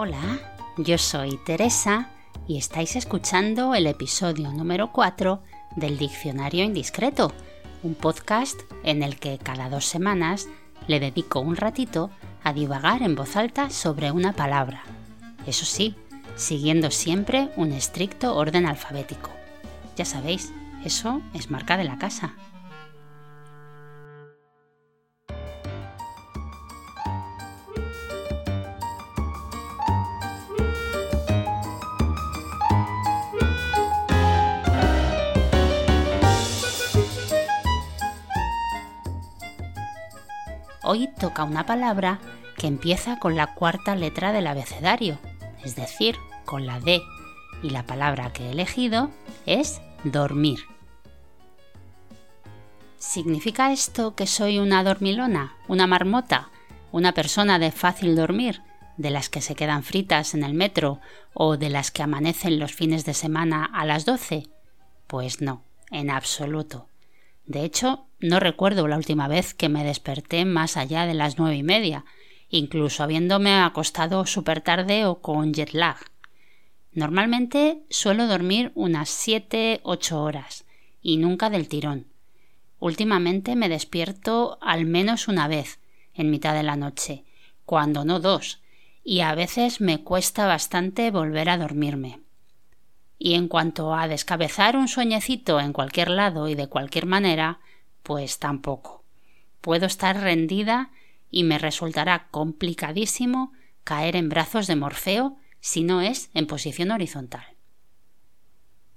Hola, yo soy Teresa y estáis escuchando el episodio número 4 del Diccionario Indiscreto, un podcast en el que cada dos semanas le dedico un ratito a divagar en voz alta sobre una palabra. Eso sí, siguiendo siempre un estricto orden alfabético. Ya sabéis, eso es marca de la casa. Hoy toca una palabra que empieza con la cuarta letra del abecedario, es decir, con la D, y la palabra que he elegido es dormir. ¿Significa esto que soy una dormilona, una marmota, una persona de fácil dormir, de las que se quedan fritas en el metro o de las que amanecen los fines de semana a las 12? Pues no, en absoluto. De hecho, no recuerdo la última vez que me desperté más allá de las nueve y media, incluso habiéndome acostado súper tarde o con jet lag. Normalmente suelo dormir unas siete, ocho horas, y nunca del tirón. Últimamente me despierto al menos una vez, en mitad de la noche, cuando no dos, y a veces me cuesta bastante volver a dormirme. Y en cuanto a descabezar un sueñecito en cualquier lado y de cualquier manera, pues tampoco. Puedo estar rendida y me resultará complicadísimo caer en brazos de Morfeo si no es en posición horizontal.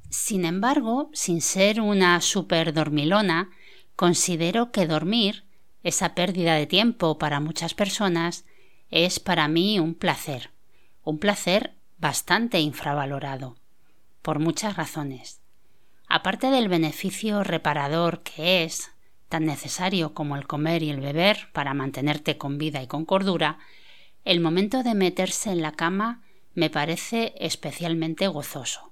Sin embargo, sin ser una super dormilona, considero que dormir, esa pérdida de tiempo para muchas personas, es para mí un placer, un placer bastante infravalorado por muchas razones. Aparte del beneficio reparador que es, tan necesario como el comer y el beber para mantenerte con vida y con cordura, el momento de meterse en la cama me parece especialmente gozoso.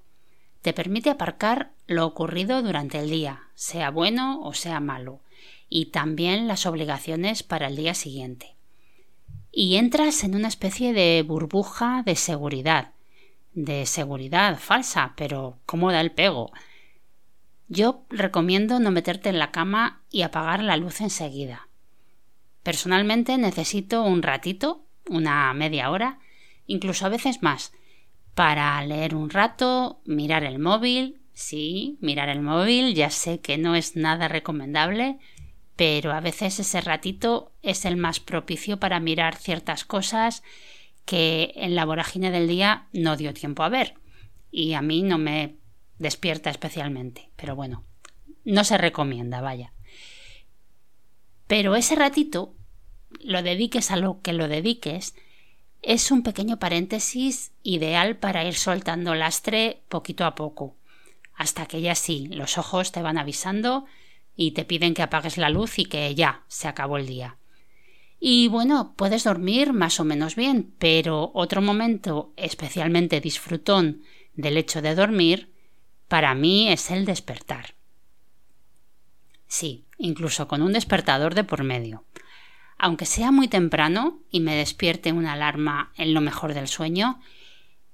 Te permite aparcar lo ocurrido durante el día, sea bueno o sea malo, y también las obligaciones para el día siguiente. Y entras en una especie de burbuja de seguridad, de seguridad falsa, pero ¿cómo da el pego? Yo recomiendo no meterte en la cama y apagar la luz enseguida. Personalmente necesito un ratito, una media hora, incluso a veces más, para leer un rato, mirar el móvil. Sí, mirar el móvil, ya sé que no es nada recomendable, pero a veces ese ratito es el más propicio para mirar ciertas cosas que en la vorágine del día no dio tiempo a ver y a mí no me despierta especialmente, pero bueno, no se recomienda, vaya. Pero ese ratito, lo dediques a lo que lo dediques, es un pequeño paréntesis ideal para ir soltando lastre poquito a poco, hasta que ya sí, los ojos te van avisando y te piden que apagues la luz y que ya se acabó el día. Y bueno, puedes dormir más o menos bien, pero otro momento especialmente disfrutón del hecho de dormir, para mí es el despertar. Sí, incluso con un despertador de por medio. Aunque sea muy temprano y me despierte una alarma en lo mejor del sueño,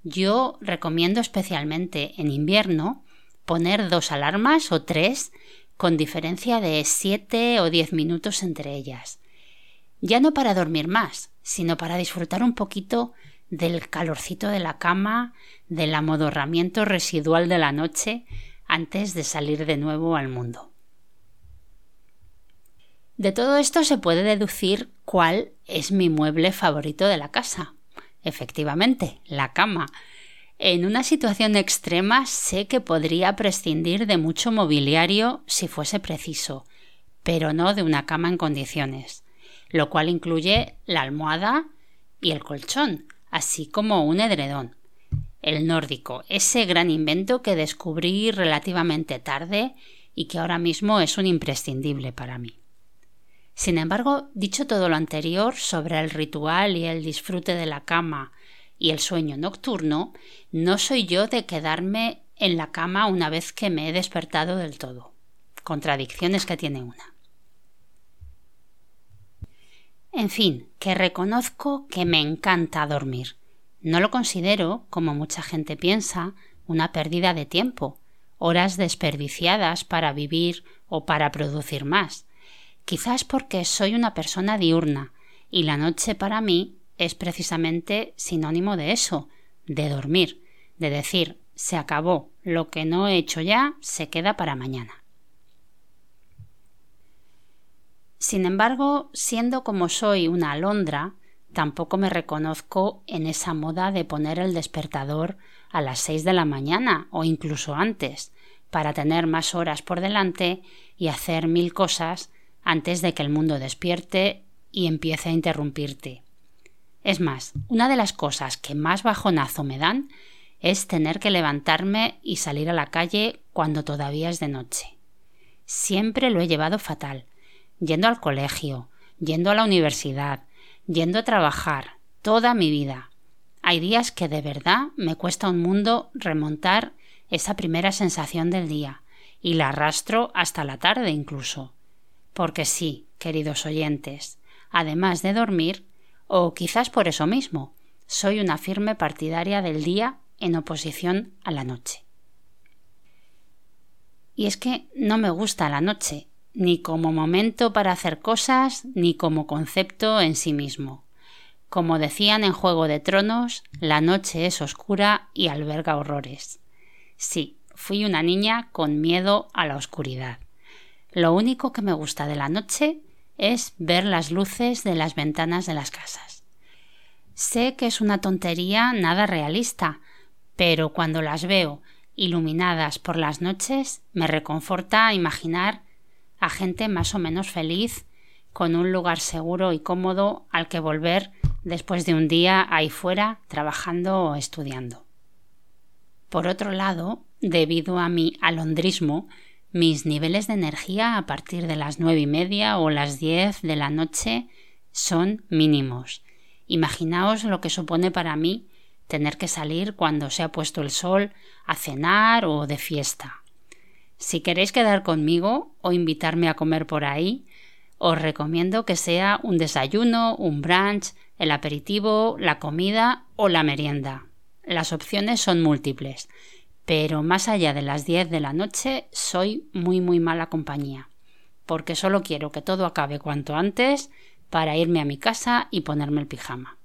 yo recomiendo especialmente en invierno poner dos alarmas o tres con diferencia de siete o diez minutos entre ellas ya no para dormir más, sino para disfrutar un poquito del calorcito de la cama, del amodorramiento residual de la noche antes de salir de nuevo al mundo. De todo esto se puede deducir cuál es mi mueble favorito de la casa. Efectivamente, la cama. En una situación extrema sé que podría prescindir de mucho mobiliario si fuese preciso, pero no de una cama en condiciones lo cual incluye la almohada y el colchón, así como un edredón. El nórdico, ese gran invento que descubrí relativamente tarde y que ahora mismo es un imprescindible para mí. Sin embargo, dicho todo lo anterior sobre el ritual y el disfrute de la cama y el sueño nocturno, no soy yo de quedarme en la cama una vez que me he despertado del todo. Contradicciones que tiene una. En fin, que reconozco que me encanta dormir. No lo considero, como mucha gente piensa, una pérdida de tiempo, horas desperdiciadas para vivir o para producir más. Quizás porque soy una persona diurna y la noche para mí es precisamente sinónimo de eso, de dormir, de decir se acabó, lo que no he hecho ya se queda para mañana. Sin embargo, siendo como soy una alondra, tampoco me reconozco en esa moda de poner el despertador a las seis de la mañana o incluso antes, para tener más horas por delante y hacer mil cosas antes de que el mundo despierte y empiece a interrumpirte. Es más, una de las cosas que más bajonazo me dan es tener que levantarme y salir a la calle cuando todavía es de noche. Siempre lo he llevado fatal, yendo al colegio, yendo a la universidad, yendo a trabajar, toda mi vida. Hay días que de verdad me cuesta un mundo remontar esa primera sensación del día, y la arrastro hasta la tarde incluso. Porque sí, queridos oyentes, además de dormir, o quizás por eso mismo, soy una firme partidaria del día en oposición a la noche. Y es que no me gusta la noche, ni como momento para hacer cosas, ni como concepto en sí mismo. Como decían en Juego de Tronos, la noche es oscura y alberga horrores. Sí, fui una niña con miedo a la oscuridad. Lo único que me gusta de la noche es ver las luces de las ventanas de las casas. Sé que es una tontería nada realista, pero cuando las veo iluminadas por las noches me reconforta imaginar a gente más o menos feliz con un lugar seguro y cómodo al que volver después de un día ahí fuera trabajando o estudiando. Por otro lado, debido a mi alondrismo, mis niveles de energía a partir de las nueve y media o las diez de la noche son mínimos. Imaginaos lo que supone para mí tener que salir cuando se ha puesto el sol a cenar o de fiesta. Si queréis quedar conmigo o invitarme a comer por ahí, os recomiendo que sea un desayuno, un brunch, el aperitivo, la comida o la merienda. Las opciones son múltiples, pero más allá de las 10 de la noche soy muy muy mala compañía, porque solo quiero que todo acabe cuanto antes para irme a mi casa y ponerme el pijama.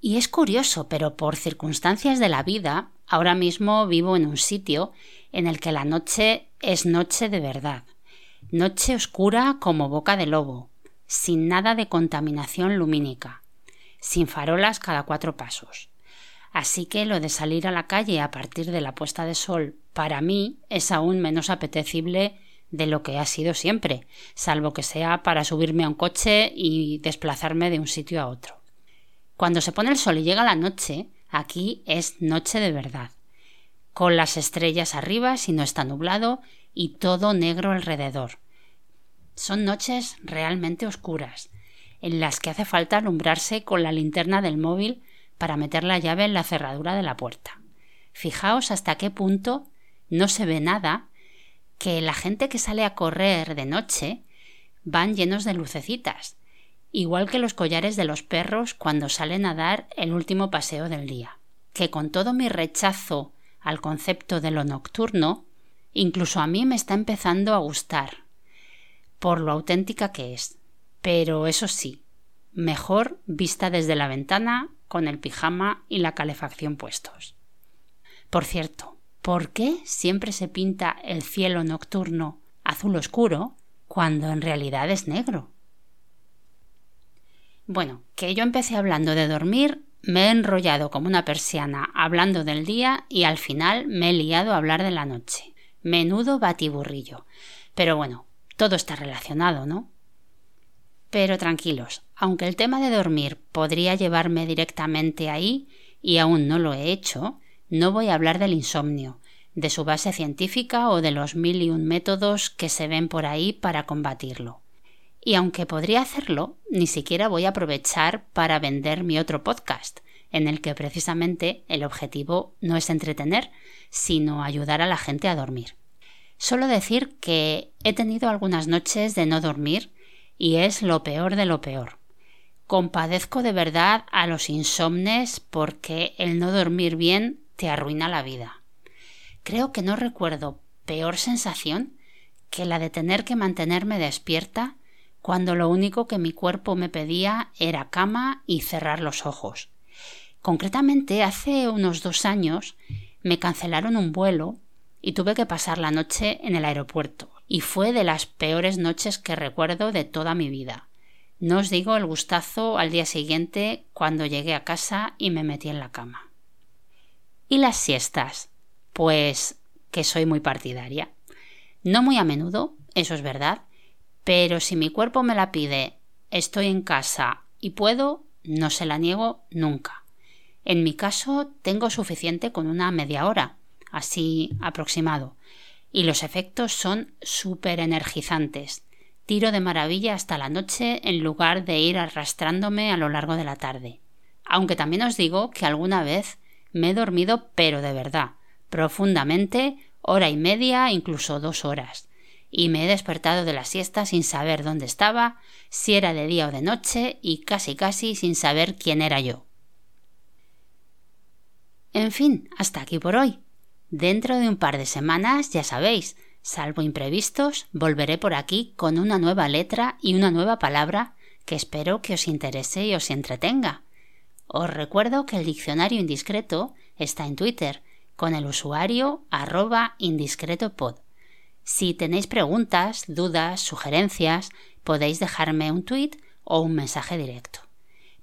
Y es curioso, pero por circunstancias de la vida, ahora mismo vivo en un sitio en el que la noche es noche de verdad, noche oscura como boca de lobo, sin nada de contaminación lumínica, sin farolas cada cuatro pasos. Así que lo de salir a la calle a partir de la puesta de sol para mí es aún menos apetecible de lo que ha sido siempre, salvo que sea para subirme a un coche y desplazarme de un sitio a otro. Cuando se pone el sol y llega la noche, aquí es noche de verdad, con las estrellas arriba si no está nublado y todo negro alrededor. Son noches realmente oscuras, en las que hace falta alumbrarse con la linterna del móvil para meter la llave en la cerradura de la puerta. Fijaos hasta qué punto no se ve nada, que la gente que sale a correr de noche van llenos de lucecitas, igual que los collares de los perros cuando salen a dar el último paseo del día, que con todo mi rechazo al concepto de lo nocturno, incluso a mí me está empezando a gustar, por lo auténtica que es. Pero eso sí, mejor vista desde la ventana con el pijama y la calefacción puestos. Por cierto, ¿por qué siempre se pinta el cielo nocturno azul oscuro cuando en realidad es negro? Bueno, que yo empecé hablando de dormir, me he enrollado como una persiana hablando del día y al final me he liado a hablar de la noche. Menudo batiburrillo. Pero bueno, todo está relacionado, ¿no? Pero tranquilos, aunque el tema de dormir podría llevarme directamente ahí, y aún no lo he hecho, no voy a hablar del insomnio, de su base científica o de los mil y un métodos que se ven por ahí para combatirlo. Y aunque podría hacerlo, ni siquiera voy a aprovechar para vender mi otro podcast, en el que precisamente el objetivo no es entretener, sino ayudar a la gente a dormir. Solo decir que he tenido algunas noches de no dormir y es lo peor de lo peor. Compadezco de verdad a los insomnes porque el no dormir bien te arruina la vida. Creo que no recuerdo peor sensación que la de tener que mantenerme despierta cuando lo único que mi cuerpo me pedía era cama y cerrar los ojos. Concretamente, hace unos dos años me cancelaron un vuelo y tuve que pasar la noche en el aeropuerto, y fue de las peores noches que recuerdo de toda mi vida. No os digo el gustazo al día siguiente cuando llegué a casa y me metí en la cama. ¿Y las siestas? Pues que soy muy partidaria. No muy a menudo, eso es verdad, pero si mi cuerpo me la pide, estoy en casa y puedo, no se la niego nunca. En mi caso tengo suficiente con una media hora, así aproximado, y los efectos son súper energizantes. Tiro de maravilla hasta la noche en lugar de ir arrastrándome a lo largo de la tarde. Aunque también os digo que alguna vez me he dormido pero de verdad, profundamente, hora y media, incluso dos horas, y me he despertado de la siesta sin saber dónde estaba, si era de día o de noche, y casi casi sin saber quién era yo. En fin, hasta aquí por hoy. Dentro de un par de semanas, ya sabéis, salvo imprevistos, volveré por aquí con una nueva letra y una nueva palabra que espero que os interese y os entretenga. Os recuerdo que el diccionario indiscreto está en Twitter con el usuario arroba indiscretopod. Si tenéis preguntas, dudas, sugerencias, podéis dejarme un tweet o un mensaje directo.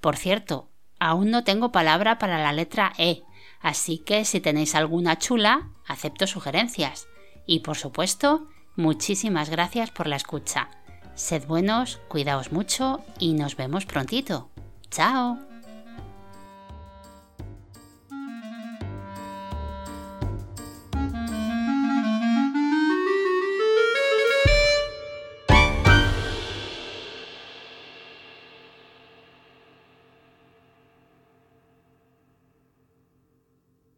Por cierto, aún no tengo palabra para la letra E, Así que si tenéis alguna chula, acepto sugerencias. Y por supuesto, muchísimas gracias por la escucha. Sed buenos, cuidaos mucho y nos vemos prontito. ¡Chao!